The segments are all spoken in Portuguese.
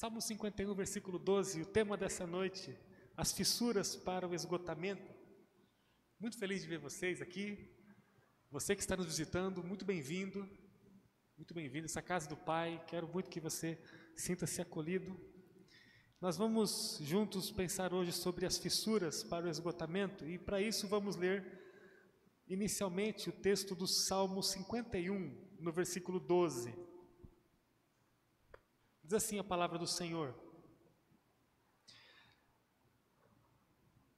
Salmo 51, versículo 12, o tema dessa noite, as fissuras para o esgotamento. Muito feliz de ver vocês aqui. Você que está nos visitando, muito bem-vindo. Muito bem-vindo essa casa do Pai. Quero muito que você sinta-se acolhido. Nós vamos juntos pensar hoje sobre as fissuras para o esgotamento e para isso vamos ler inicialmente o texto do Salmo 51, no versículo 12. Diz assim a palavra do Senhor: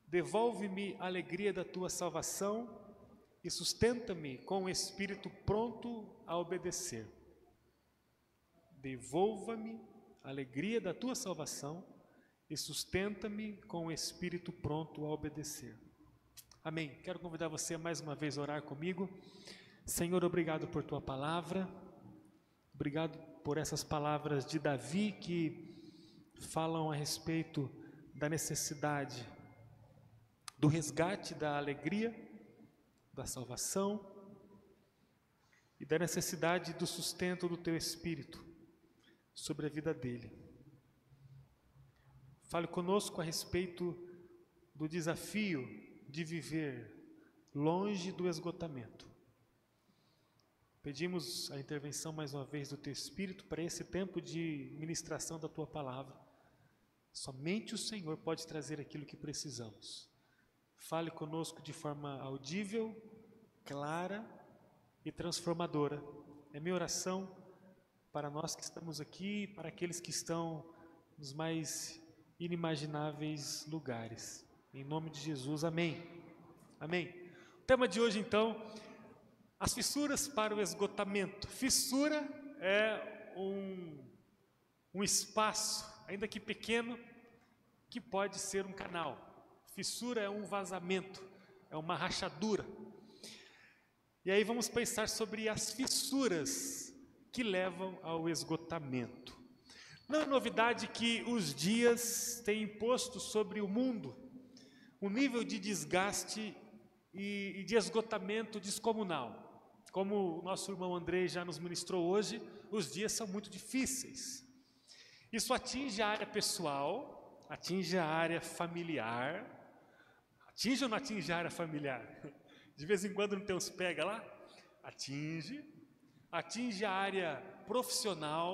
Devolve-me a alegria da tua salvação e sustenta-me com o espírito pronto a obedecer. Devolva-me a alegria da tua salvação e sustenta-me com o espírito pronto a obedecer. Amém. Quero convidar você mais uma vez a orar comigo. Senhor, obrigado por tua palavra. Obrigado por essas palavras de Davi que falam a respeito da necessidade do resgate da alegria, da salvação e da necessidade do sustento do teu espírito sobre a vida dele. Fale conosco a respeito do desafio de viver longe do esgotamento Pedimos a intervenção mais uma vez do Teu Espírito para esse tempo de ministração da Tua palavra. Somente o Senhor pode trazer aquilo que precisamos. Fale conosco de forma audível, clara e transformadora. É minha oração para nós que estamos aqui, para aqueles que estão nos mais inimagináveis lugares. Em nome de Jesus, amém. Amém. O tema de hoje, então, as fissuras para o esgotamento. Fissura é um, um espaço, ainda que pequeno, que pode ser um canal. Fissura é um vazamento, é uma rachadura. E aí vamos pensar sobre as fissuras que levam ao esgotamento. Não é novidade que os dias têm imposto sobre o mundo um nível de desgaste e de esgotamento descomunal. Como o nosso irmão Andrei já nos ministrou hoje, os dias são muito difíceis. Isso atinge a área pessoal, atinge a área familiar. Atinge ou não atinge a área familiar? De vez em quando não tem uns pega lá? Atinge. Atinge a área profissional.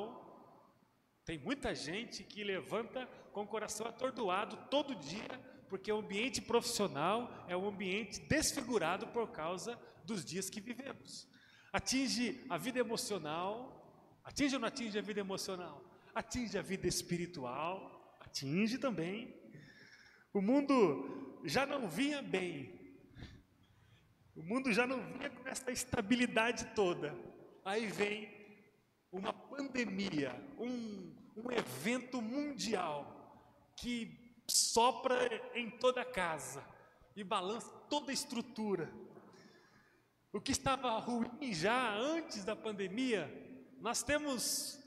Tem muita gente que levanta com o coração atordoado todo dia, porque o ambiente profissional é um ambiente desfigurado por causa dos dias que vivemos. Atinge a vida emocional, atinge ou não atinge a vida emocional? Atinge a vida espiritual, atinge também. O mundo já não vinha bem, o mundo já não vinha com essa estabilidade toda. Aí vem uma pandemia, um, um evento mundial que sopra em toda a casa e balança toda a estrutura. O que estava ruim já antes da pandemia, nós temos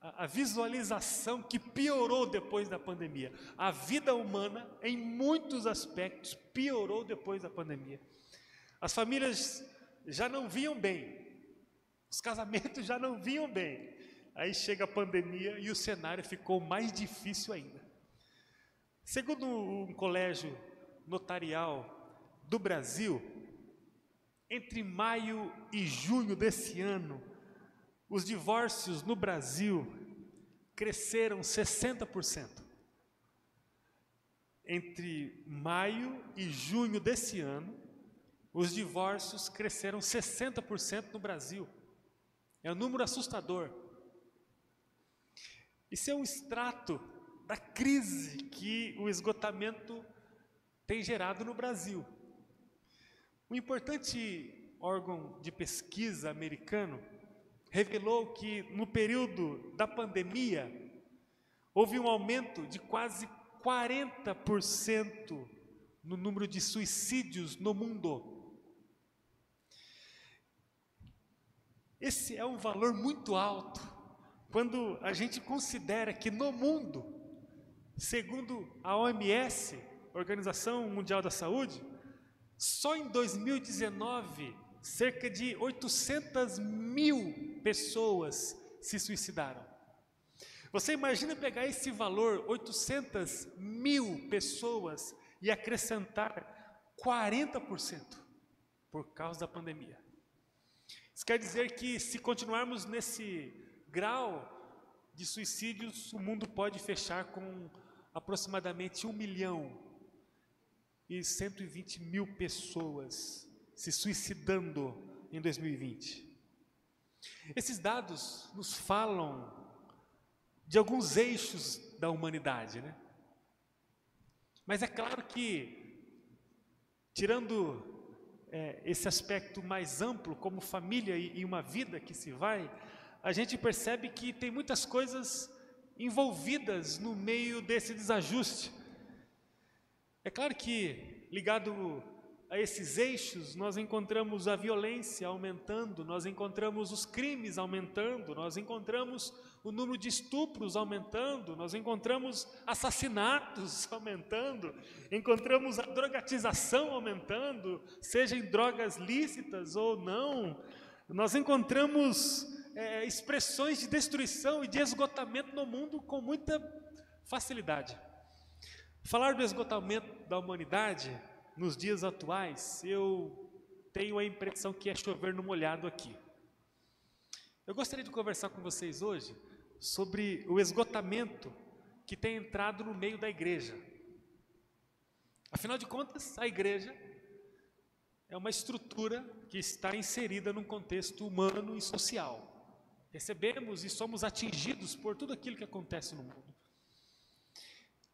a visualização que piorou depois da pandemia. A vida humana, em muitos aspectos, piorou depois da pandemia. As famílias já não vinham bem, os casamentos já não vinham bem. Aí chega a pandemia e o cenário ficou mais difícil ainda. Segundo um colégio notarial do Brasil, entre maio e junho desse ano, os divórcios no Brasil cresceram 60%. Entre maio e junho desse ano, os divórcios cresceram 60% no Brasil. É um número assustador. Isso é um extrato da crise que o esgotamento tem gerado no Brasil. Um importante órgão de pesquisa americano revelou que no período da pandemia houve um aumento de quase 40% no número de suicídios no mundo. Esse é um valor muito alto quando a gente considera que no mundo, segundo a OMS, Organização Mundial da Saúde, só em 2019, cerca de 800 mil pessoas se suicidaram. Você imagina pegar esse valor, 800 mil pessoas, e acrescentar 40% por causa da pandemia. Isso quer dizer que se continuarmos nesse grau de suicídios, o mundo pode fechar com aproximadamente 1 milhão e 120 mil pessoas se suicidando em 2020. Esses dados nos falam de alguns eixos da humanidade, né? Mas é claro que, tirando é, esse aspecto mais amplo, como família e, e uma vida que se vai, a gente percebe que tem muitas coisas envolvidas no meio desse desajuste. É claro que, ligado a esses eixos, nós encontramos a violência aumentando, nós encontramos os crimes aumentando, nós encontramos o número de estupros aumentando, nós encontramos assassinatos aumentando, encontramos a drogatização aumentando, seja em drogas lícitas ou não, nós encontramos é, expressões de destruição e de esgotamento no mundo com muita facilidade. Falar do esgotamento da humanidade nos dias atuais, eu tenho a impressão que é chover no molhado aqui. Eu gostaria de conversar com vocês hoje sobre o esgotamento que tem entrado no meio da igreja. Afinal de contas, a igreja é uma estrutura que está inserida num contexto humano e social. Recebemos e somos atingidos por tudo aquilo que acontece no mundo.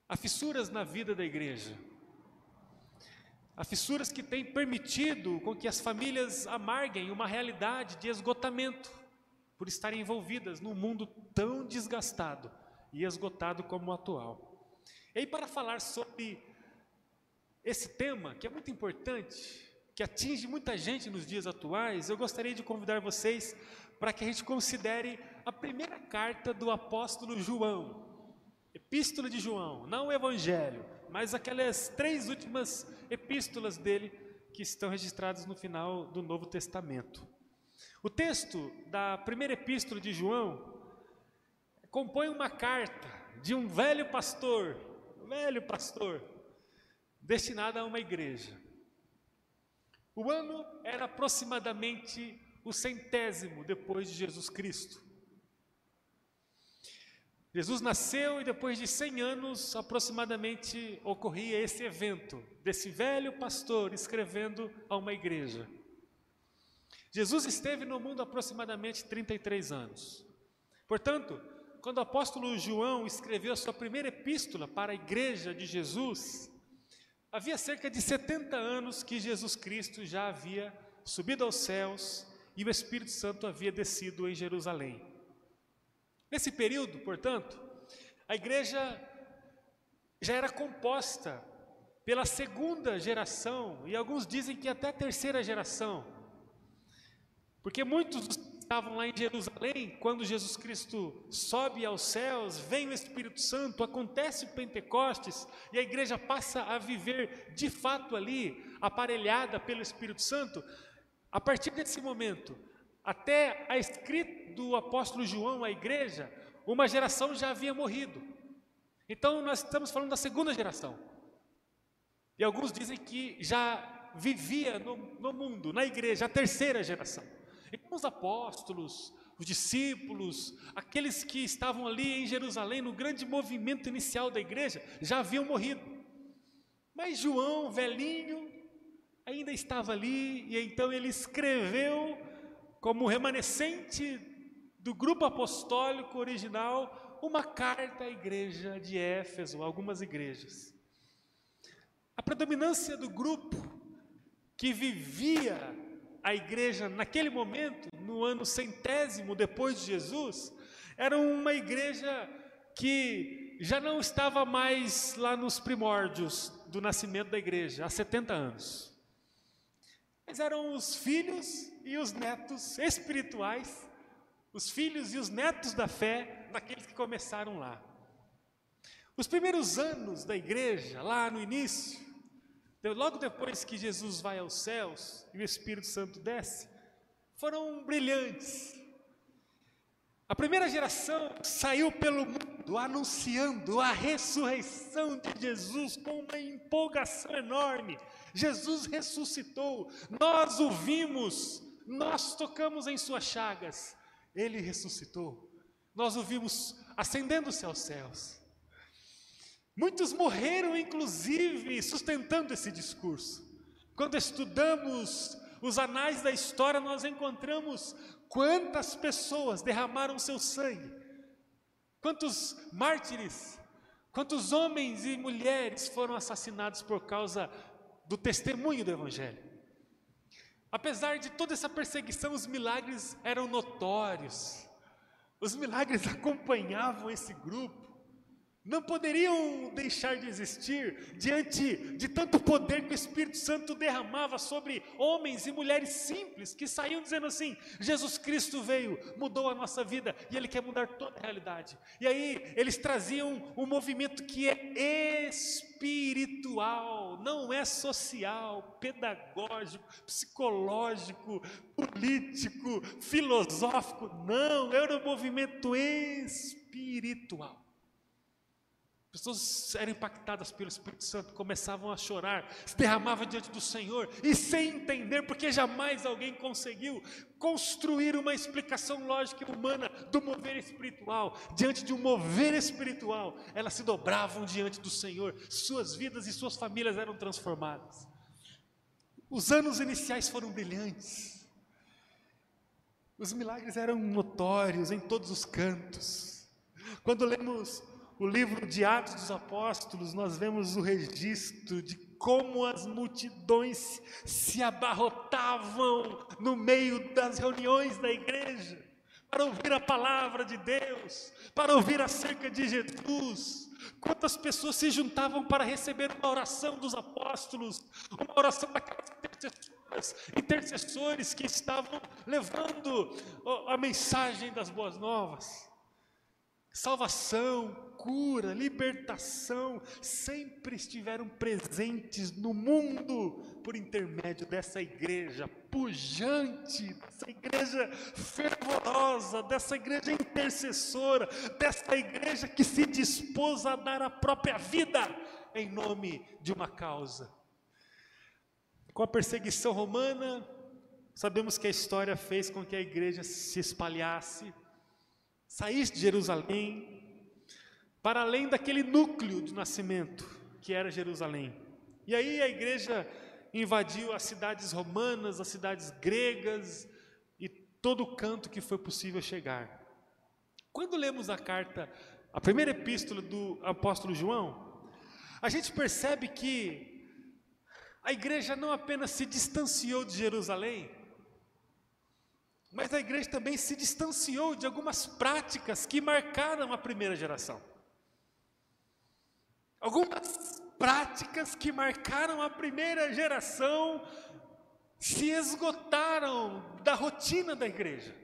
Há fissuras na vida da igreja. Há fissuras que têm permitido com que as famílias amarguem uma realidade de esgotamento por estarem envolvidas num mundo tão desgastado e esgotado como o atual. E aí, para falar sobre esse tema, que é muito importante, que atinge muita gente nos dias atuais, eu gostaria de convidar vocês para que a gente considere a primeira carta do apóstolo João, Epístola de João, não o Evangelho, mas aquelas três últimas epístolas dele que estão registradas no final do Novo Testamento. O texto da primeira epístola de João compõe uma carta de um velho pastor, velho pastor, destinada a uma igreja. O ano era aproximadamente o centésimo depois de Jesus Cristo. Jesus nasceu e depois de 100 anos, aproximadamente, ocorria esse evento, desse velho pastor escrevendo a uma igreja. Jesus esteve no mundo aproximadamente 33 anos. Portanto, quando o apóstolo João escreveu a sua primeira epístola para a igreja de Jesus, havia cerca de 70 anos que Jesus Cristo já havia subido aos céus e o Espírito Santo havia descido em Jerusalém. Nesse período, portanto, a igreja já era composta pela segunda geração, e alguns dizem que até a terceira geração porque muitos estavam lá em Jerusalém, quando Jesus Cristo sobe aos céus, vem o Espírito Santo, acontece o Pentecostes, e a igreja passa a viver de fato ali, aparelhada pelo Espírito Santo. A partir desse momento, até a escrita do apóstolo João à igreja, uma geração já havia morrido. Então nós estamos falando da segunda geração. E alguns dizem que já vivia no, no mundo, na igreja, a terceira geração. Então, os apóstolos, os discípulos, aqueles que estavam ali em Jerusalém, no grande movimento inicial da igreja, já haviam morrido. Mas João, velhinho, ainda estava ali, e então ele escreveu, como remanescente do grupo apostólico original, uma carta à igreja de Éfeso, algumas igrejas. A predominância do grupo que vivia a igreja naquele momento, no ano centésimo depois de Jesus, era uma igreja que já não estava mais lá nos primórdios do nascimento da igreja, há 70 anos. Mas eram os filhos e os netos espirituais, os filhos e os netos da fé daqueles que começaram lá. Os primeiros anos da igreja, lá no início, logo depois que Jesus vai aos céus e o Espírito Santo desce, foram brilhantes. A primeira geração saiu pelo mundo anunciando a ressurreição de Jesus com uma empolgação enorme. Jesus ressuscitou, nós o vimos, nós tocamos em suas chagas, ele ressuscitou, nós o vimos ascendendo-se aos céus. Muitos morreram, inclusive, sustentando esse discurso. Quando estudamos os anais da história, nós encontramos quantas pessoas derramaram seu sangue, quantos mártires, quantos homens e mulheres foram assassinados por causa do testemunho do Evangelho. Apesar de toda essa perseguição, os milagres eram notórios, os milagres acompanhavam esse grupo não poderiam deixar de existir diante de tanto poder que o Espírito Santo derramava sobre homens e mulheres simples que saíam dizendo assim: Jesus Cristo veio, mudou a nossa vida e Ele quer mudar toda a realidade. E aí eles traziam um movimento que é espiritual, não é social, pedagógico, psicológico, político, filosófico, não, era um movimento espiritual. Pessoas eram impactadas pelo Espírito Santo, começavam a chorar, se derramavam diante do Senhor e sem entender, porque jamais alguém conseguiu construir uma explicação lógica e humana do mover espiritual. Diante de um mover espiritual, elas se dobravam diante do Senhor, suas vidas e suas famílias eram transformadas. Os anos iniciais foram brilhantes, os milagres eram notórios em todos os cantos. Quando lemos o livro de Atos dos Apóstolos, nós vemos o registro de como as multidões se abarrotavam no meio das reuniões da igreja, para ouvir a palavra de Deus, para ouvir acerca de Jesus. Quantas pessoas se juntavam para receber uma oração dos apóstolos, uma oração daquelas intercessores, intercessores que estavam levando a mensagem das boas novas. Salvação, cura, libertação sempre estiveram presentes no mundo por intermédio dessa igreja pujante, dessa igreja fervorosa, dessa igreja intercessora, dessa igreja que se dispôs a dar a própria vida em nome de uma causa. Com a perseguição romana, sabemos que a história fez com que a igreja se espalhasse, saísse de Jerusalém, para além daquele núcleo de nascimento que era Jerusalém. E aí a igreja invadiu as cidades romanas, as cidades gregas e todo o canto que foi possível chegar. Quando lemos a carta, a primeira epístola do apóstolo João, a gente percebe que a igreja não apenas se distanciou de Jerusalém, mas a igreja também se distanciou de algumas práticas que marcaram a primeira geração. Algumas práticas que marcaram a primeira geração se esgotaram da rotina da igreja.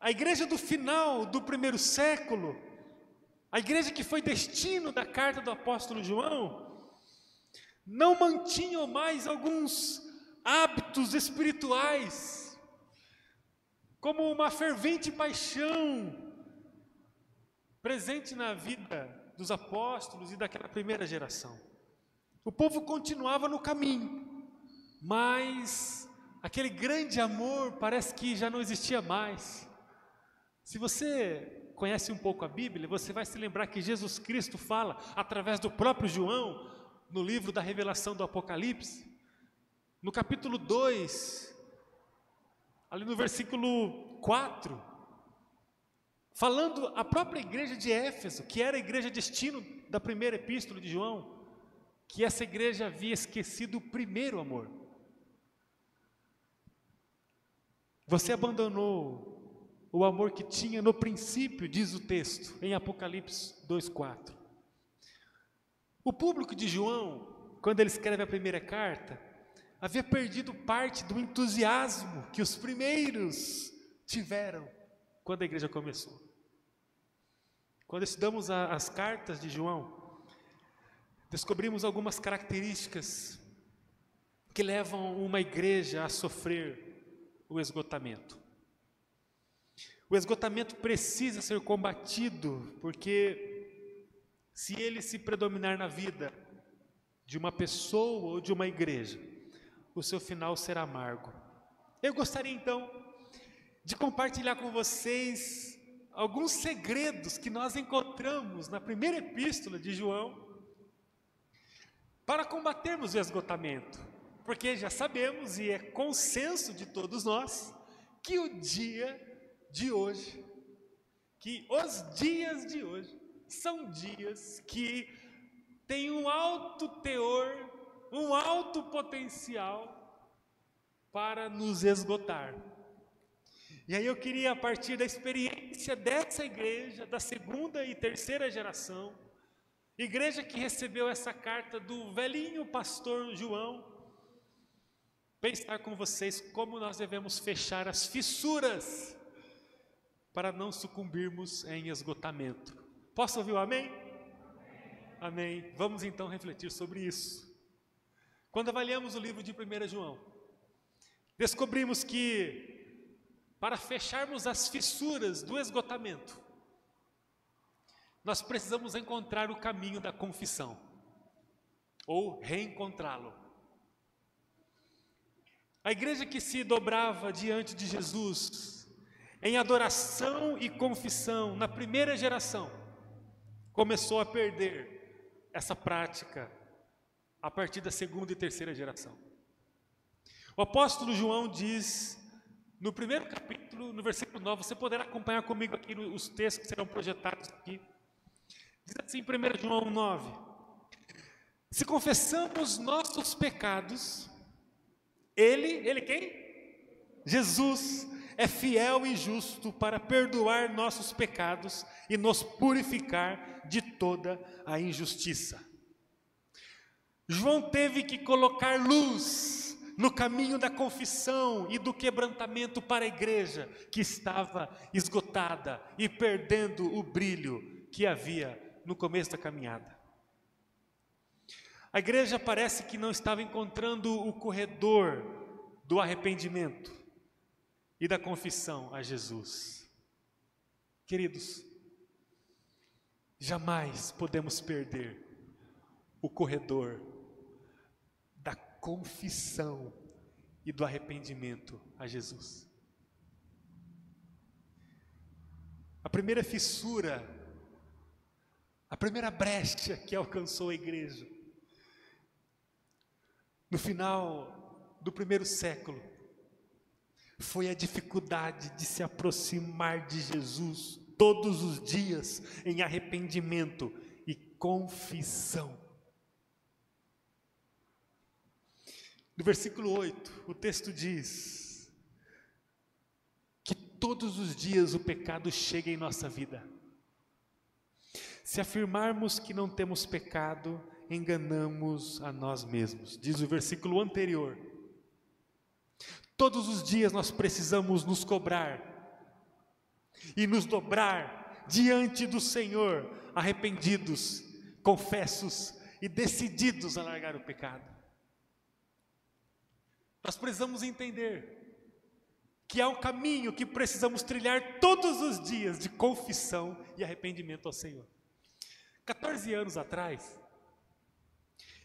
A igreja do final do primeiro século, a igreja que foi destino da carta do apóstolo João, não mantinha mais alguns hábitos espirituais, como uma fervente paixão presente na vida dos apóstolos e daquela primeira geração. O povo continuava no caminho, mas aquele grande amor parece que já não existia mais. Se você conhece um pouco a Bíblia, você vai se lembrar que Jesus Cristo fala através do próprio João, no livro da revelação do Apocalipse, no capítulo 2, ali no versículo 4, falando a própria igreja de Éfeso, que era a igreja destino da primeira epístola de João, que essa igreja havia esquecido o primeiro amor. Você abandonou o amor que tinha no princípio, diz o texto, em Apocalipse 2,4. O público de João, quando ele escreve a primeira carta, havia perdido parte do entusiasmo que os primeiros tiveram quando a igreja começou. Quando estudamos a, as cartas de João, descobrimos algumas características que levam uma igreja a sofrer o esgotamento. O esgotamento precisa ser combatido, porque se ele se predominar na vida de uma pessoa ou de uma igreja, o seu final será amargo. Eu gostaria então de compartilhar com vocês alguns segredos que nós encontramos na primeira epístola de João para combatermos o esgotamento, porque já sabemos e é consenso de todos nós que o dia de hoje, que os dias de hoje são dias que têm um alto teor, um alto potencial para nos esgotar. E aí eu queria, a partir da experiência dessa igreja, da segunda e terceira geração, igreja que recebeu essa carta do velhinho pastor João, pensar com vocês como nós devemos fechar as fissuras para não sucumbirmos em esgotamento. Posso ouvir o amém? Amém. amém. Vamos então refletir sobre isso. Quando avaliamos o livro de 1 João, descobrimos que para fecharmos as fissuras do esgotamento, nós precisamos encontrar o caminho da confissão ou reencontrá-lo. A igreja que se dobrava diante de Jesus em adoração e confissão na primeira geração começou a perder essa prática a partir da segunda e terceira geração. O apóstolo João diz no primeiro capítulo, no versículo 9, você poderá acompanhar comigo aqui os textos que serão projetados aqui. Diz assim, 1 João 9: Se confessamos nossos pecados, Ele, Ele quem? Jesus é fiel e justo para perdoar nossos pecados e nos purificar de toda a injustiça. João teve que colocar luz no caminho da confissão e do quebrantamento para a igreja que estava esgotada e perdendo o brilho que havia no começo da caminhada. A igreja parece que não estava encontrando o corredor do arrependimento e da confissão a Jesus. Queridos, jamais podemos perder o corredor confissão e do arrependimento a Jesus. A primeira fissura, a primeira brecha que alcançou a igreja, no final do primeiro século, foi a dificuldade de se aproximar de Jesus todos os dias em arrependimento e confissão. No versículo 8, o texto diz que todos os dias o pecado chega em nossa vida. Se afirmarmos que não temos pecado, enganamos a nós mesmos, diz o versículo anterior. Todos os dias nós precisamos nos cobrar e nos dobrar diante do Senhor, arrependidos, confessos e decididos a largar o pecado. Nós precisamos entender que há um caminho que precisamos trilhar todos os dias de confissão e arrependimento ao Senhor. 14 anos atrás,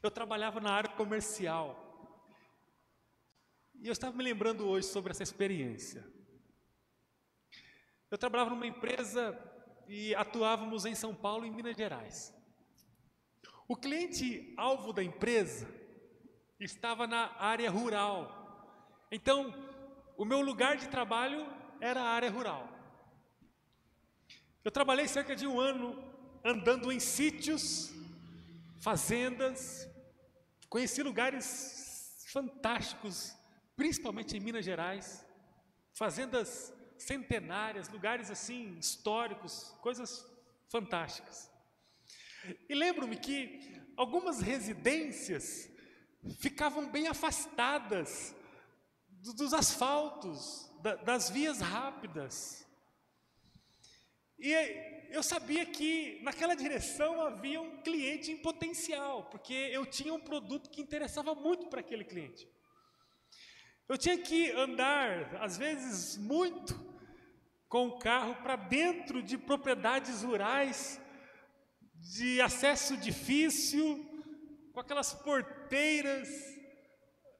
eu trabalhava na área comercial. E eu estava me lembrando hoje sobre essa experiência. Eu trabalhava numa empresa e atuávamos em São Paulo e Minas Gerais. O cliente alvo da empresa estava na área rural. Então, o meu lugar de trabalho era a área rural. Eu trabalhei cerca de um ano andando em sítios, fazendas, conheci lugares fantásticos, principalmente em Minas Gerais, fazendas centenárias, lugares assim históricos, coisas fantásticas. E lembro-me que algumas residências ficavam bem afastadas dos asfaltos, das vias rápidas. E eu sabia que naquela direção havia um cliente em potencial, porque eu tinha um produto que interessava muito para aquele cliente. Eu tinha que andar, às vezes muito, com o carro para dentro de propriedades rurais, de acesso difícil, com aquelas porteiras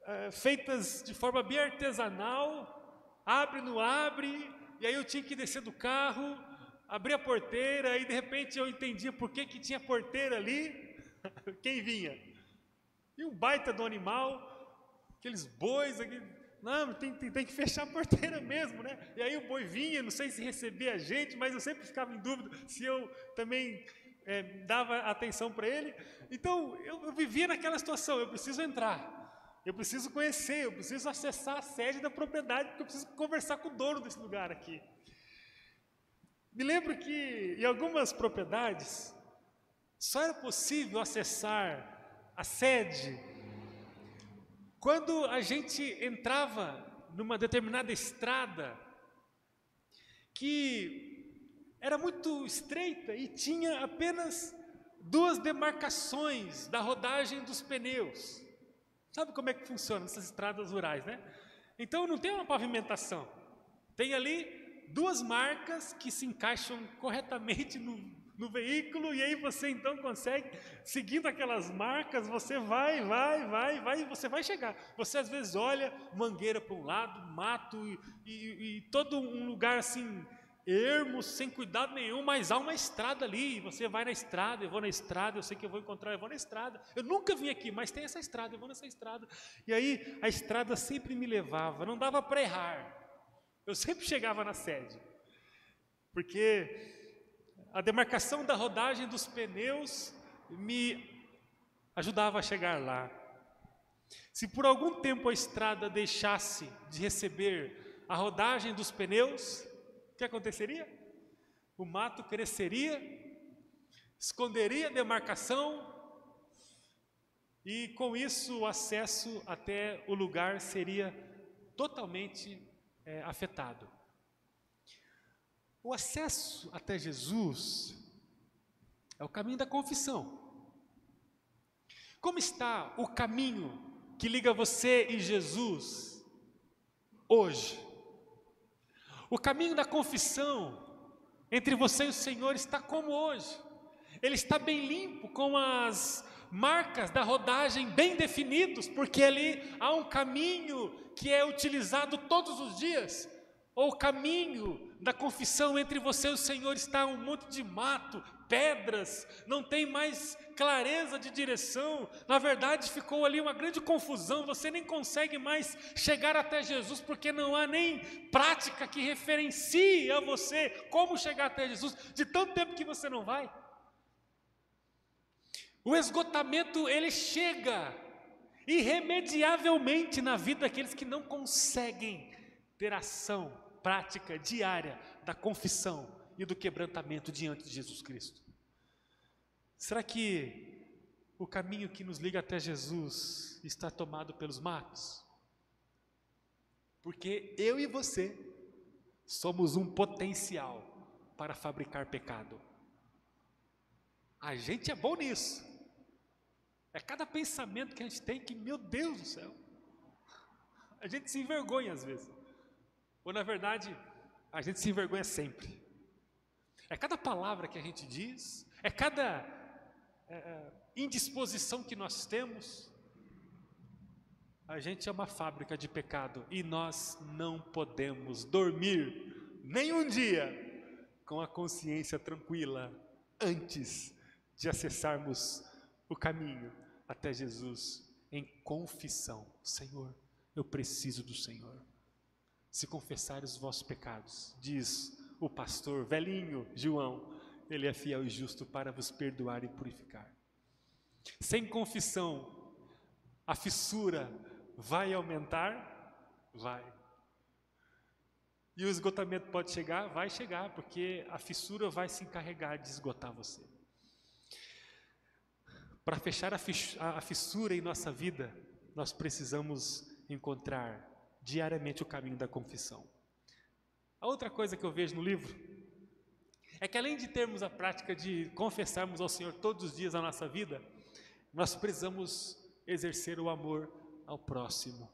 é, feitas de forma bem artesanal, abre, não abre, e aí eu tinha que descer do carro, abrir a porteira, e de repente eu entendia por que, que tinha porteira ali, quem vinha? E um baita do animal, aqueles bois, aqui, não, tem, tem, tem, que fechar a porteira mesmo, né? E aí o boi vinha, não sei se recebia a gente, mas eu sempre ficava em dúvida se eu também é, dava atenção para ele. Então eu, eu vivia naquela situação, eu preciso entrar. Eu preciso conhecer, eu preciso acessar a sede da propriedade, porque eu preciso conversar com o dono desse lugar aqui. Me lembro que em algumas propriedades só era possível acessar a sede quando a gente entrava numa determinada estrada que era muito estreita e tinha apenas duas demarcações da rodagem dos pneus. Sabe como é que funciona essas estradas rurais, né? Então não tem uma pavimentação. Tem ali duas marcas que se encaixam corretamente no, no veículo e aí você então consegue, seguindo aquelas marcas, você vai, vai, vai, vai e você vai chegar. Você às vezes olha mangueira para um lado, mato e, e, e todo um lugar assim ermo, sem cuidado nenhum, mas há uma estrada ali, você vai na estrada, eu vou na estrada, eu sei que eu vou encontrar, eu vou na estrada. Eu nunca vim aqui, mas tem essa estrada, eu vou nessa estrada. E aí a estrada sempre me levava, não dava para errar. Eu sempre chegava na sede. Porque a demarcação da rodagem dos pneus me ajudava a chegar lá. Se por algum tempo a estrada deixasse de receber a rodagem dos pneus, que aconteceria? O mato cresceria, esconderia a demarcação e com isso o acesso até o lugar seria totalmente é, afetado. O acesso até Jesus é o caminho da confissão. Como está o caminho que liga você e Jesus hoje? O caminho da confissão entre você e o Senhor está como hoje. Ele está bem limpo, com as marcas da rodagem bem definidos, porque ali há um caminho que é utilizado todos os dias ou o caminho da confissão entre você e o Senhor está um monte de mato, pedras, não tem mais clareza de direção. Na verdade, ficou ali uma grande confusão. Você nem consegue mais chegar até Jesus porque não há nem prática que referencie a você como chegar até Jesus, de tanto tempo que você não vai. O esgotamento ele chega irremediavelmente na vida daqueles que não conseguem ter ação prática diária da confissão e do quebrantamento diante de Jesus Cristo. Será que o caminho que nos liga até Jesus está tomado pelos matos? Porque eu e você somos um potencial para fabricar pecado. A gente é bom nisso. É cada pensamento que a gente tem que, meu Deus do céu, a gente se envergonha às vezes. Ou na verdade, a gente se envergonha sempre. É cada palavra que a gente diz, é cada é, é, indisposição que nós temos. A gente é uma fábrica de pecado e nós não podemos dormir nem um dia com a consciência tranquila antes de acessarmos o caminho até Jesus em confissão. Senhor, eu preciso do Senhor se confessares os vossos pecados, diz o pastor velhinho João, ele é fiel e justo para vos perdoar e purificar. Sem confissão, a fissura vai aumentar? Vai. E o esgotamento pode chegar? Vai chegar, porque a fissura vai se encarregar de esgotar você. Para fechar a fissura em nossa vida, nós precisamos encontrar diariamente o caminho da confissão. A outra coisa que eu vejo no livro é que além de termos a prática de confessarmos ao Senhor todos os dias a nossa vida, nós precisamos exercer o amor ao próximo.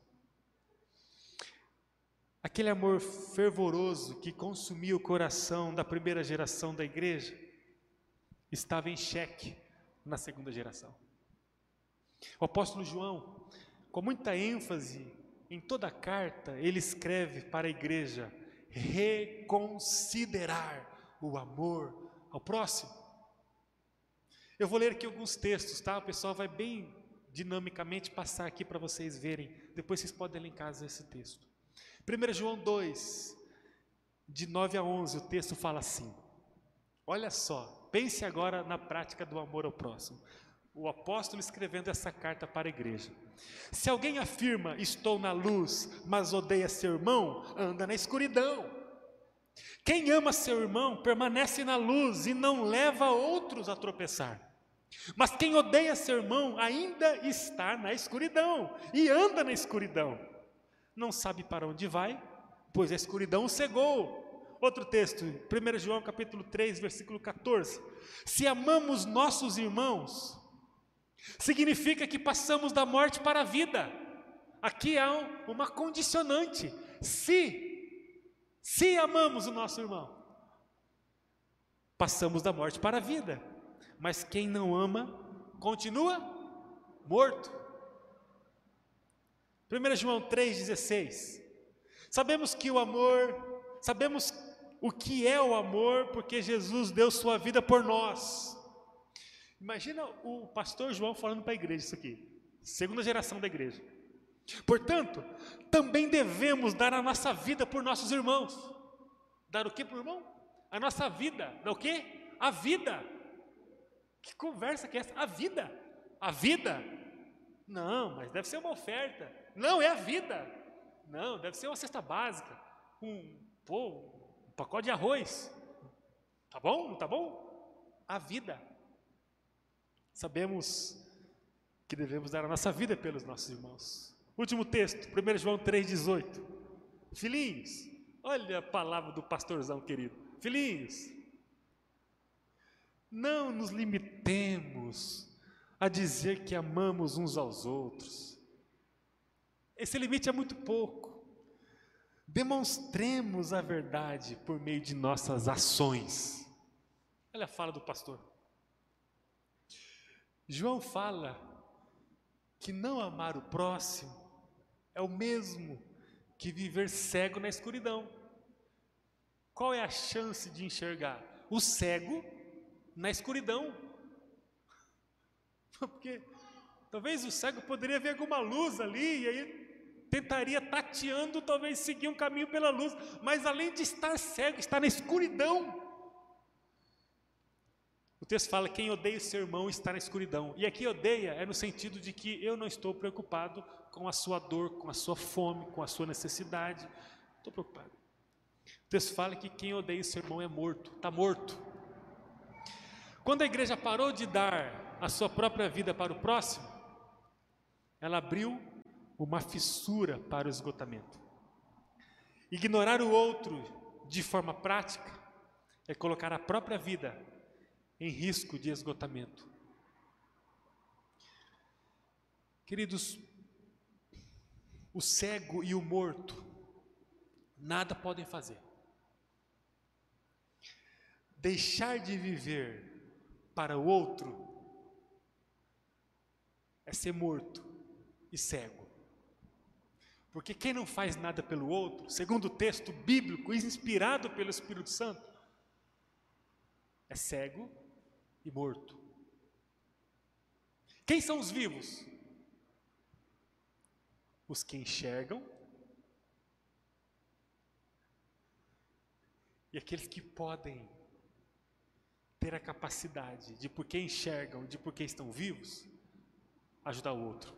aquele amor fervoroso que consumia o coração da primeira geração da igreja, estava em xeque na segunda geração. O apóstolo João, com muita ênfase em toda a carta, ele escreve para a igreja reconsiderar o amor ao próximo. Eu vou ler aqui alguns textos, tá? O pessoal vai bem dinamicamente passar aqui para vocês verem. Depois vocês podem ler em casa esse texto. 1 João 2, de 9 a 11, o texto fala assim: Olha só, pense agora na prática do amor ao próximo. O apóstolo escrevendo essa carta para a igreja. Se alguém afirma, estou na luz, mas odeia seu irmão, anda na escuridão. Quem ama seu irmão permanece na luz e não leva outros a tropeçar. Mas quem odeia seu irmão ainda está na escuridão e anda na escuridão. Não sabe para onde vai, pois a escuridão o cegou. Outro texto, 1 João capítulo 3, versículo 14. Se amamos nossos irmãos, significa que passamos da morte para a vida. Aqui há uma condicionante. Se se amamos o nosso irmão, passamos da morte para a vida. Mas quem não ama, continua morto. 1 João 3,16. Sabemos que o amor, sabemos o que é o amor, porque Jesus deu sua vida por nós. Imagina o pastor João falando para a igreja isso aqui, segunda geração da igreja. Portanto, também devemos dar a nossa vida por nossos irmãos. Dar o que para o irmão? A nossa vida. Dar o que? A vida. Que conversa que é essa? A vida. A vida? Não, mas deve ser uma oferta. Não, é a vida. Não, deve ser uma cesta básica. Um, pô, um pacote de arroz. Tá bom? Não tá bom? A vida. Sabemos que devemos dar a nossa vida pelos nossos irmãos. Último texto, 1 João 3,18. Filhinhos, olha a palavra do pastorzão querido. Filhinhos, não nos limitemos a dizer que amamos uns aos outros. Esse limite é muito pouco. Demonstremos a verdade por meio de nossas ações. Olha a fala do pastor. João fala que não amar o próximo é o mesmo que viver cego na escuridão. Qual é a chance de enxergar? O cego na escuridão. Porque talvez o cego poderia ver alguma luz ali e aí tentaria tateando, talvez seguir um caminho pela luz, mas além de estar cego, está na escuridão. O texto fala: quem odeia o seu irmão está na escuridão. E aqui odeia é no sentido de que eu não estou preocupado com a sua dor, com a sua fome, com a sua necessidade. Estou preocupado. O texto fala que quem odeia o seu irmão é morto, está morto. Quando a igreja parou de dar a sua própria vida para o próximo, ela abriu uma fissura para o esgotamento. Ignorar o outro de forma prática é colocar a própria vida em risco de esgotamento. Queridos, o cego e o morto nada podem fazer. Deixar de viver para o outro é ser morto e cego. Porque quem não faz nada pelo outro, segundo o texto bíblico inspirado pelo Espírito Santo, é cego e morto. Quem são os vivos? os que enxergam e aqueles que podem ter a capacidade de, porque enxergam, de porque estão vivos, ajudar o outro.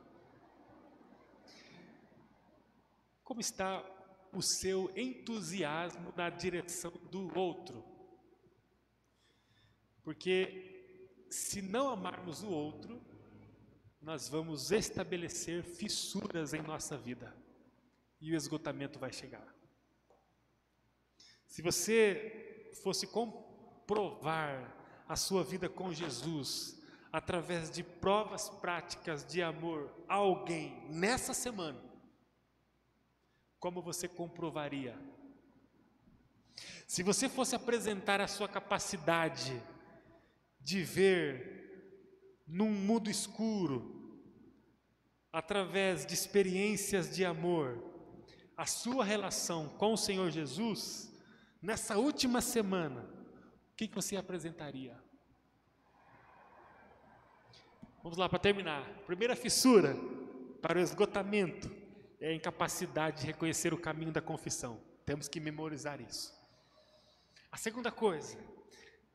Como está o seu entusiasmo na direção do outro? Porque se não amarmos o outro, nós vamos estabelecer fissuras em nossa vida e o esgotamento vai chegar. Se você fosse comprovar a sua vida com Jesus através de provas práticas de amor a alguém nessa semana, como você comprovaria? Se você fosse apresentar a sua capacidade de ver num mundo escuro, através de experiências de amor, a sua relação com o Senhor Jesus, nessa última semana, o que, você apresentaria? Vamos lá para terminar. Primeira fissura para o esgotamento é a incapacidade de reconhecer o caminho da confissão. Temos que memorizar isso. A segunda coisa,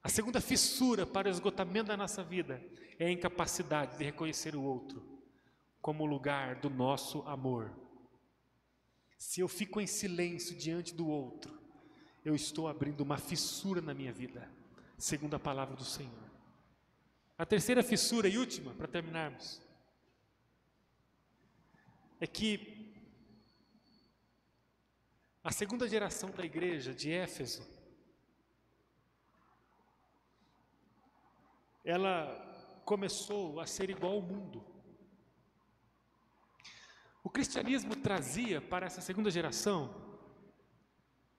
a segunda fissura para o esgotamento da nossa vida é a incapacidade de reconhecer o outro como lugar do nosso amor. Se eu fico em silêncio diante do outro, eu estou abrindo uma fissura na minha vida, segundo a palavra do Senhor. A terceira fissura e última, para terminarmos, é que a segunda geração da igreja de Éfeso, ela começou a ser igual ao mundo. O cristianismo trazia para essa segunda geração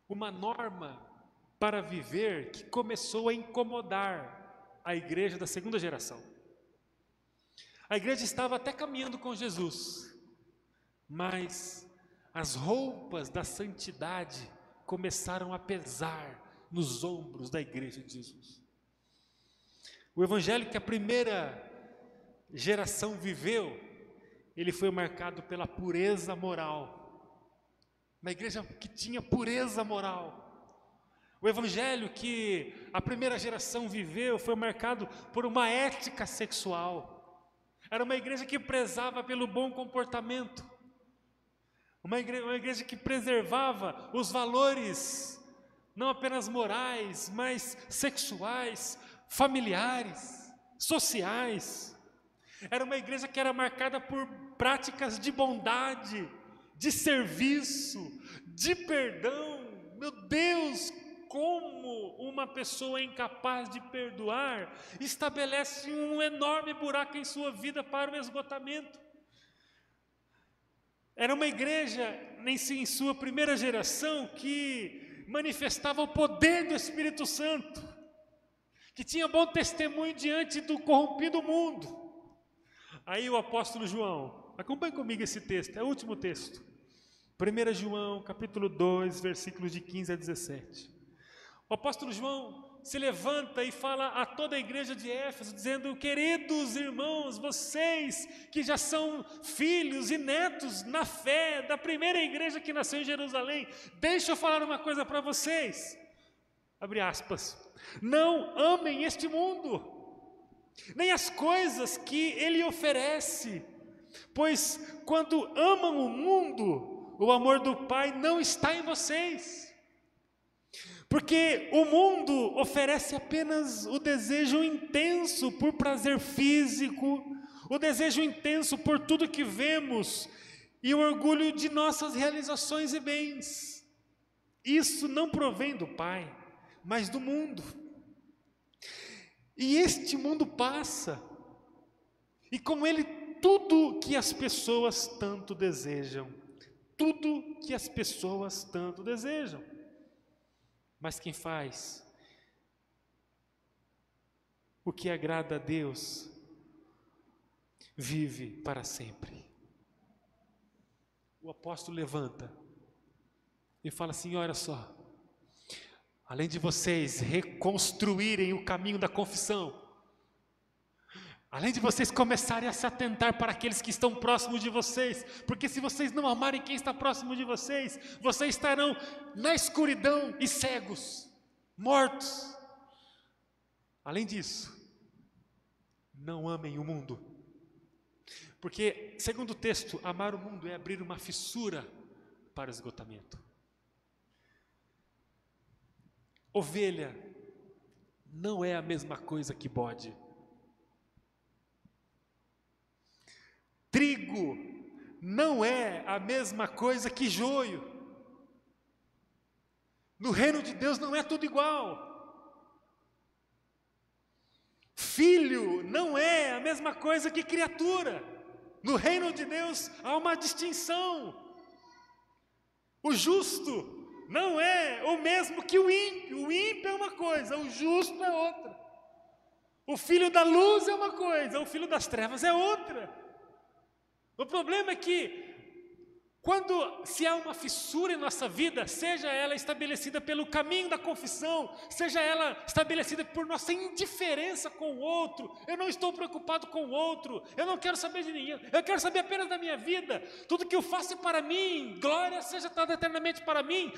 uma norma para viver que começou a incomodar a igreja da segunda geração. A igreja estava até caminhando com Jesus, mas as roupas da santidade começaram a pesar nos ombros da igreja de Jesus. O evangelho que a primeira geração viveu ele foi marcado pela pureza moral. Uma igreja que tinha pureza moral. O evangelho que a primeira geração viveu foi marcado por uma ética sexual. Era uma igreja que prezava pelo bom comportamento. Uma igreja, uma igreja que preservava os valores, não apenas morais, mas sexuais, familiares, sociais. Era uma igreja que era marcada por práticas de bondade, de serviço, de perdão. Meu Deus, como uma pessoa incapaz de perdoar estabelece um enorme buraco em sua vida para o esgotamento. Era uma igreja, em sua primeira geração, que manifestava o poder do Espírito Santo, que tinha bom testemunho diante do corrompido mundo. Aí o apóstolo João, acompanhe comigo esse texto, é o último texto. 1 João, capítulo 2, versículos de 15 a 17. O apóstolo João se levanta e fala a toda a igreja de Éfeso, dizendo: Queridos irmãos, vocês que já são filhos e netos na fé da primeira igreja que nasceu em Jerusalém, deixa eu falar uma coisa para vocês. Abre aspas. Não amem este mundo nem as coisas que ele oferece, pois quando amam o mundo, o amor do Pai não está em vocês. Porque o mundo oferece apenas o desejo intenso por prazer físico, o desejo intenso por tudo que vemos e o orgulho de nossas realizações e bens. Isso não provém do Pai, mas do mundo. E este mundo passa, e com ele tudo que as pessoas tanto desejam, tudo que as pessoas tanto desejam. Mas quem faz o que agrada a Deus, vive para sempre. O apóstolo levanta e fala assim: olha só, Além de vocês reconstruírem o caminho da confissão, além de vocês começarem a se atentar para aqueles que estão próximos de vocês, porque se vocês não amarem quem está próximo de vocês, vocês estarão na escuridão e cegos, mortos. Além disso, não amem o mundo, porque, segundo o texto, amar o mundo é abrir uma fissura para o esgotamento. Ovelha não é a mesma coisa que bode. Trigo não é a mesma coisa que joio. No reino de Deus não é tudo igual. Filho não é a mesma coisa que criatura. No reino de Deus há uma distinção. O justo não é o mesmo que o ímpio. O ímpio é uma coisa, o justo é outra. O filho da luz é uma coisa, o filho das trevas é outra. O problema é que quando se há uma fissura em nossa vida, seja ela estabelecida pelo caminho da confissão, seja ela estabelecida por nossa indiferença com o outro, eu não estou preocupado com o outro, eu não quero saber de ninguém, eu quero saber apenas da minha vida, tudo que eu faço é para mim, glória seja dada eternamente para mim.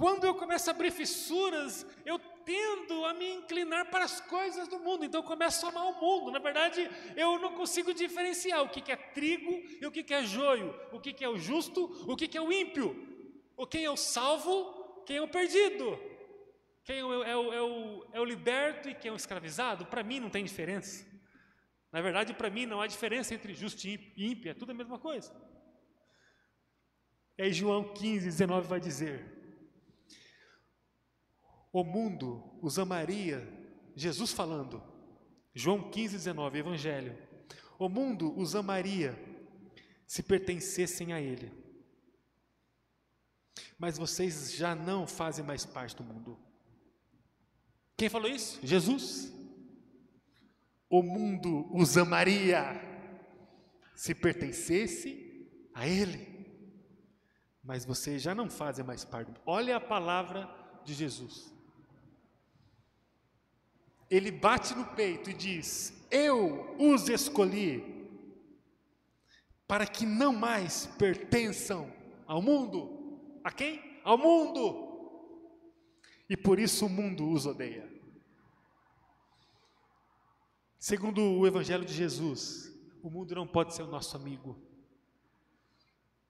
Quando eu começo a abrir fissuras, eu tendo a me inclinar para as coisas do mundo, então eu começo a amar o mundo. Na verdade, eu não consigo diferenciar o que é trigo e o que é joio, o que é o justo, o que é o ímpio, o quem é o salvo, quem é o perdido, quem é o, é o, é o, é o liberto e quem é o escravizado. Para mim não tem diferença. Na verdade, para mim não há diferença entre justo e ímpio, é tudo a mesma coisa. E aí João 15, 19 vai dizer: o mundo os amaria, Jesus falando, João 15, 19, Evangelho. O mundo os amaria se pertencessem a Ele. Mas vocês já não fazem mais parte do mundo. Quem falou isso? Jesus. O mundo os amaria se pertencesse a Ele. Mas vocês já não fazem mais parte. Olha a palavra de Jesus ele bate no peito e diz: Eu os escolhi para que não mais pertençam ao mundo. A quem? Ao mundo. E por isso o mundo os odeia. Segundo o Evangelho de Jesus, o mundo não pode ser o nosso amigo.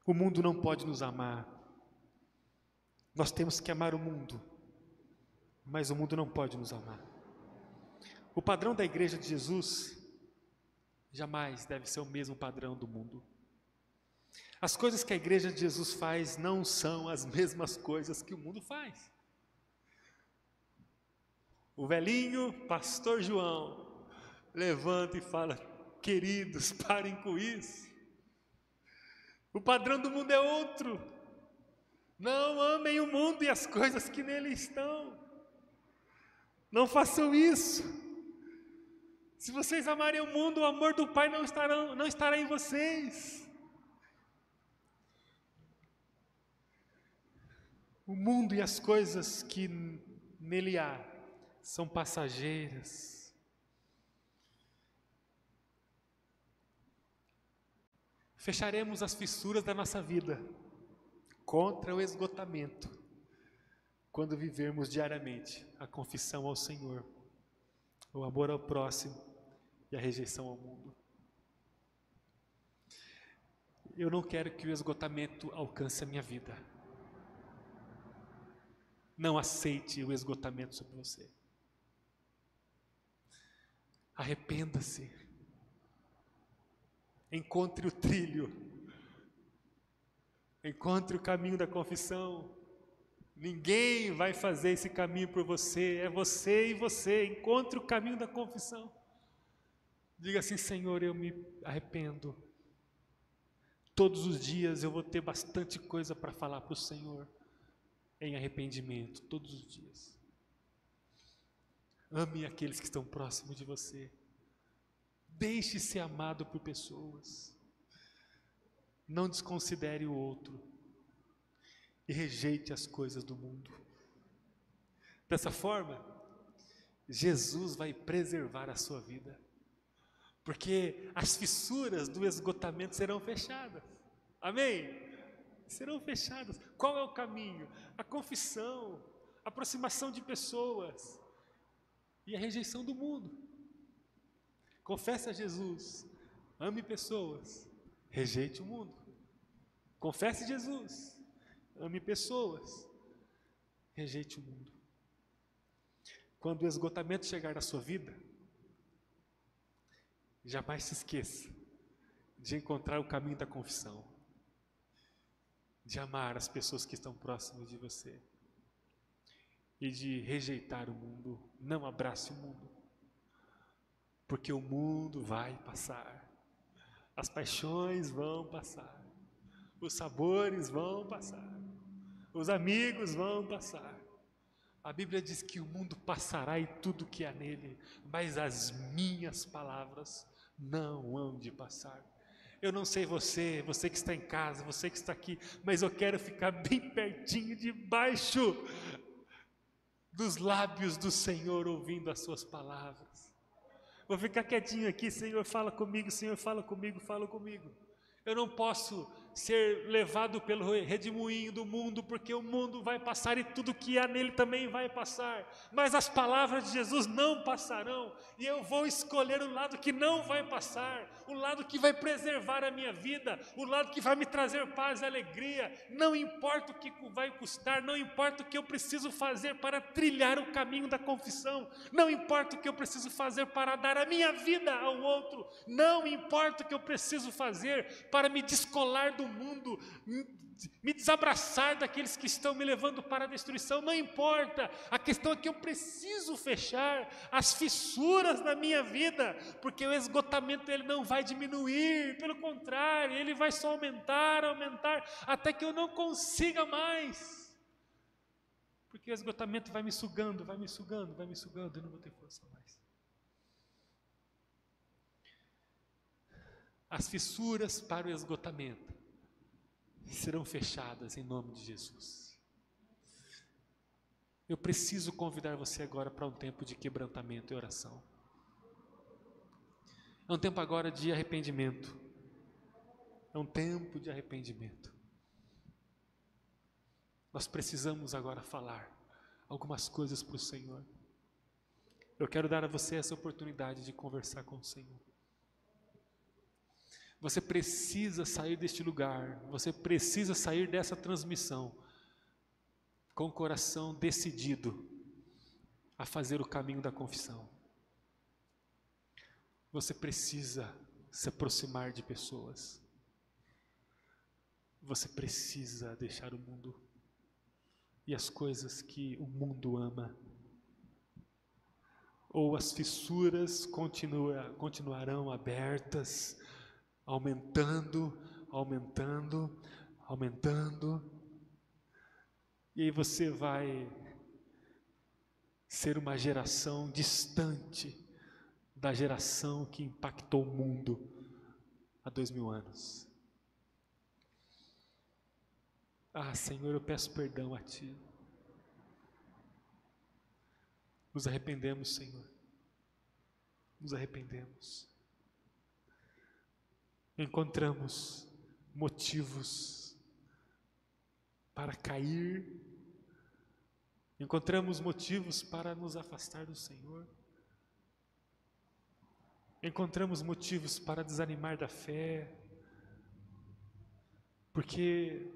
O mundo não pode nos amar. Nós temos que amar o mundo, mas o mundo não pode nos amar. O padrão da igreja de Jesus jamais deve ser o mesmo padrão do mundo. As coisas que a igreja de Jesus faz não são as mesmas coisas que o mundo faz. O velhinho pastor João levanta e fala: Queridos, parem com isso. O padrão do mundo é outro. Não amem o mundo e as coisas que nele estão. Não façam isso. Se vocês amarem o mundo, o amor do Pai não estará, não estará em vocês. O mundo e as coisas que nele há são passageiras. Fecharemos as fissuras da nossa vida contra o esgotamento quando vivermos diariamente a confissão ao Senhor, o amor ao próximo e a rejeição ao mundo. Eu não quero que o esgotamento alcance a minha vida. Não aceite o esgotamento sobre você. Arrependa-se. Encontre o trilho. Encontre o caminho da confissão. Ninguém vai fazer esse caminho por você, é você e você. Encontre o caminho da confissão. Diga assim: Senhor, eu me arrependo. Todos os dias eu vou ter bastante coisa para falar para o Senhor em arrependimento, todos os dias. Ame aqueles que estão próximos de você. Deixe ser amado por pessoas. Não desconsidere o outro. E rejeite as coisas do mundo. Dessa forma, Jesus vai preservar a sua vida porque as fissuras do esgotamento serão fechadas. Amém? Serão fechadas. Qual é o caminho? A confissão, a aproximação de pessoas e a rejeição do mundo. Confesse a Jesus, ame pessoas, rejeite o mundo. Confesse Jesus, ame pessoas, rejeite o mundo. Quando o esgotamento chegar na sua vida, Jamais se esqueça de encontrar o caminho da confissão, de amar as pessoas que estão próximas de você e de rejeitar o mundo. Não abrace o mundo, porque o mundo vai passar, as paixões vão passar, os sabores vão passar, os amigos vão passar. A Bíblia diz que o mundo passará e tudo que há nele, mas as minhas palavras não hão de passar. Eu não sei você, você que está em casa, você que está aqui, mas eu quero ficar bem pertinho, debaixo dos lábios do Senhor, ouvindo as Suas palavras. Vou ficar quietinho aqui, Senhor, fala comigo, Senhor, fala comigo, fala comigo. Eu não posso ser levado pelo redemoinho do mundo, porque o mundo vai passar e tudo que há nele também vai passar. Mas as palavras de Jesus não passarão, e eu vou escolher o lado que não vai passar, o lado que vai preservar a minha vida, o lado que vai me trazer paz e alegria. Não importa o que vai custar, não importa o que eu preciso fazer para trilhar o caminho da confissão, não importa o que eu preciso fazer para dar a minha vida ao outro, não importa o que eu preciso fazer para me descolar do mundo, me desabraçar daqueles que estão me levando para a destruição, não importa. A questão é que eu preciso fechar as fissuras da minha vida, porque o esgotamento ele não vai diminuir, pelo contrário, ele vai só aumentar, aumentar, até que eu não consiga mais. Porque o esgotamento vai me sugando, vai me sugando, vai me sugando, eu não vou ter força mais. As fissuras para o esgotamento serão fechadas em nome de Jesus. Eu preciso convidar você agora para um tempo de quebrantamento e oração. É um tempo agora de arrependimento. É um tempo de arrependimento. Nós precisamos agora falar algumas coisas para o Senhor. Eu quero dar a você essa oportunidade de conversar com o Senhor. Você precisa sair deste lugar, você precisa sair dessa transmissão com o coração decidido a fazer o caminho da confissão. Você precisa se aproximar de pessoas. Você precisa deixar o mundo e as coisas que o mundo ama. Ou as fissuras continua, continuarão abertas aumentando, aumentando, aumentando. E aí você vai ser uma geração distante da geração que impactou o mundo há dois mil anos. Ah, Senhor, eu peço perdão a Ti. Nos arrependemos, Senhor. Nos arrependemos encontramos motivos para cair, encontramos motivos para nos afastar do Senhor, encontramos motivos para desanimar da fé, porque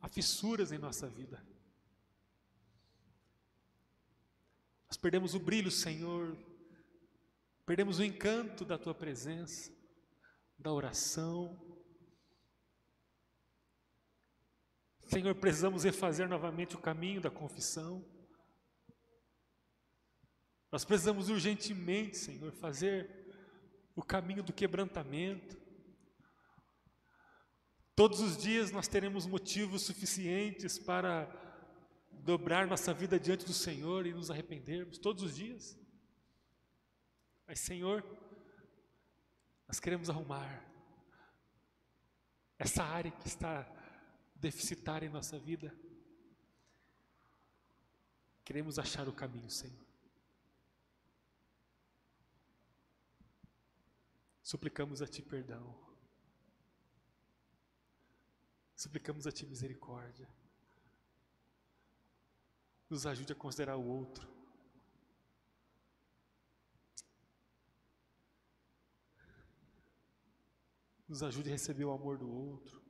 há fissuras em nossa vida. Nós perdemos o brilho, Senhor, perdemos o encanto da Tua presença da oração. Senhor, precisamos refazer novamente o caminho da confissão. Nós precisamos urgentemente, Senhor, fazer o caminho do quebrantamento. Todos os dias nós teremos motivos suficientes para dobrar nossa vida diante do Senhor e nos arrependermos, todos os dias. Mas, Senhor, nós queremos arrumar essa área que está deficitária em nossa vida. Queremos achar o caminho, Senhor. Suplicamos a Ti perdão. Suplicamos a Ti misericórdia. Nos ajude a considerar o outro Nos ajude a receber o amor do outro.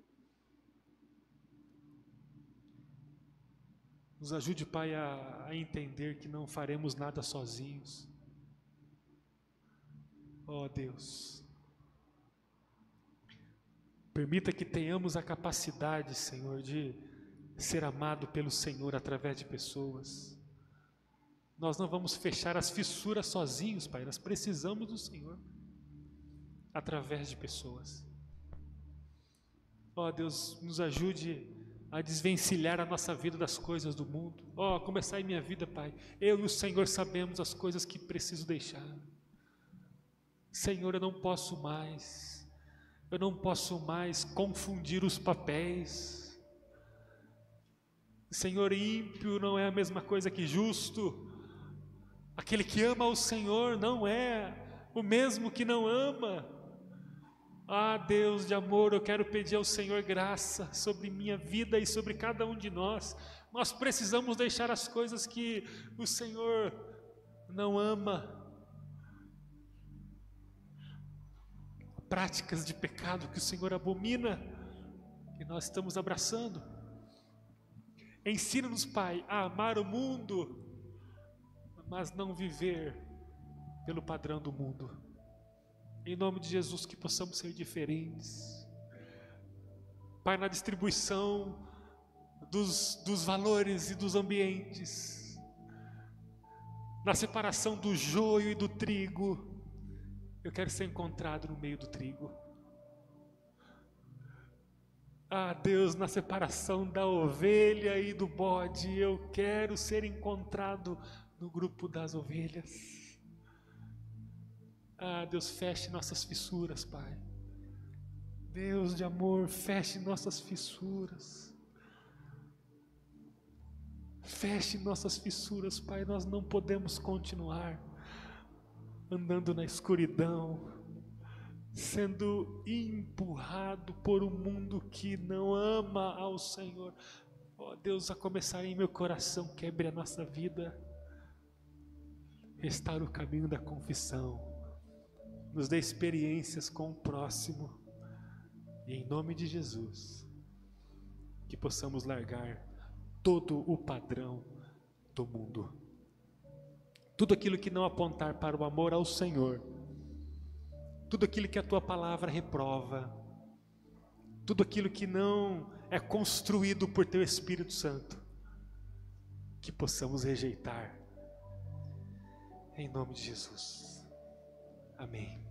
Nos ajude, Pai, a, a entender que não faremos nada sozinhos. Ó oh, Deus. Permita que tenhamos a capacidade, Senhor, de ser amado pelo Senhor através de pessoas. Nós não vamos fechar as fissuras sozinhos, Pai, nós precisamos do Senhor através de pessoas. Ó oh, Deus, nos ajude a desvencilhar a nossa vida das coisas do mundo. Ó, oh, começar em minha vida, Pai. Eu e o Senhor sabemos as coisas que preciso deixar. Senhor, eu não posso mais. Eu não posso mais confundir os papéis. Senhor, ímpio não é a mesma coisa que justo. Aquele que ama o Senhor não é o mesmo que não ama. Ah, Deus de amor, eu quero pedir ao Senhor graça sobre minha vida e sobre cada um de nós. Nós precisamos deixar as coisas que o Senhor não ama. Práticas de pecado que o Senhor abomina, que nós estamos abraçando. Ensina-nos, Pai, a amar o mundo, mas não viver pelo padrão do mundo. Em nome de Jesus, que possamos ser diferentes. Pai, na distribuição dos, dos valores e dos ambientes, na separação do joio e do trigo, eu quero ser encontrado no meio do trigo. Ah, Deus, na separação da ovelha e do bode, eu quero ser encontrado no grupo das ovelhas. Ah, Deus, feche nossas fissuras, Pai. Deus de amor, feche nossas fissuras. Feche nossas fissuras, Pai. Nós não podemos continuar andando na escuridão, sendo empurrado por um mundo que não ama ao Senhor. Ó oh, Deus, a começar em meu coração, quebre a nossa vida, restaure o caminho da confissão nos dê experiências com o próximo, e em nome de Jesus, que possamos largar todo o padrão do mundo, tudo aquilo que não apontar para o amor ao Senhor, tudo aquilo que a tua palavra reprova, tudo aquilo que não é construído por teu Espírito Santo, que possamos rejeitar, em nome de Jesus. Amém.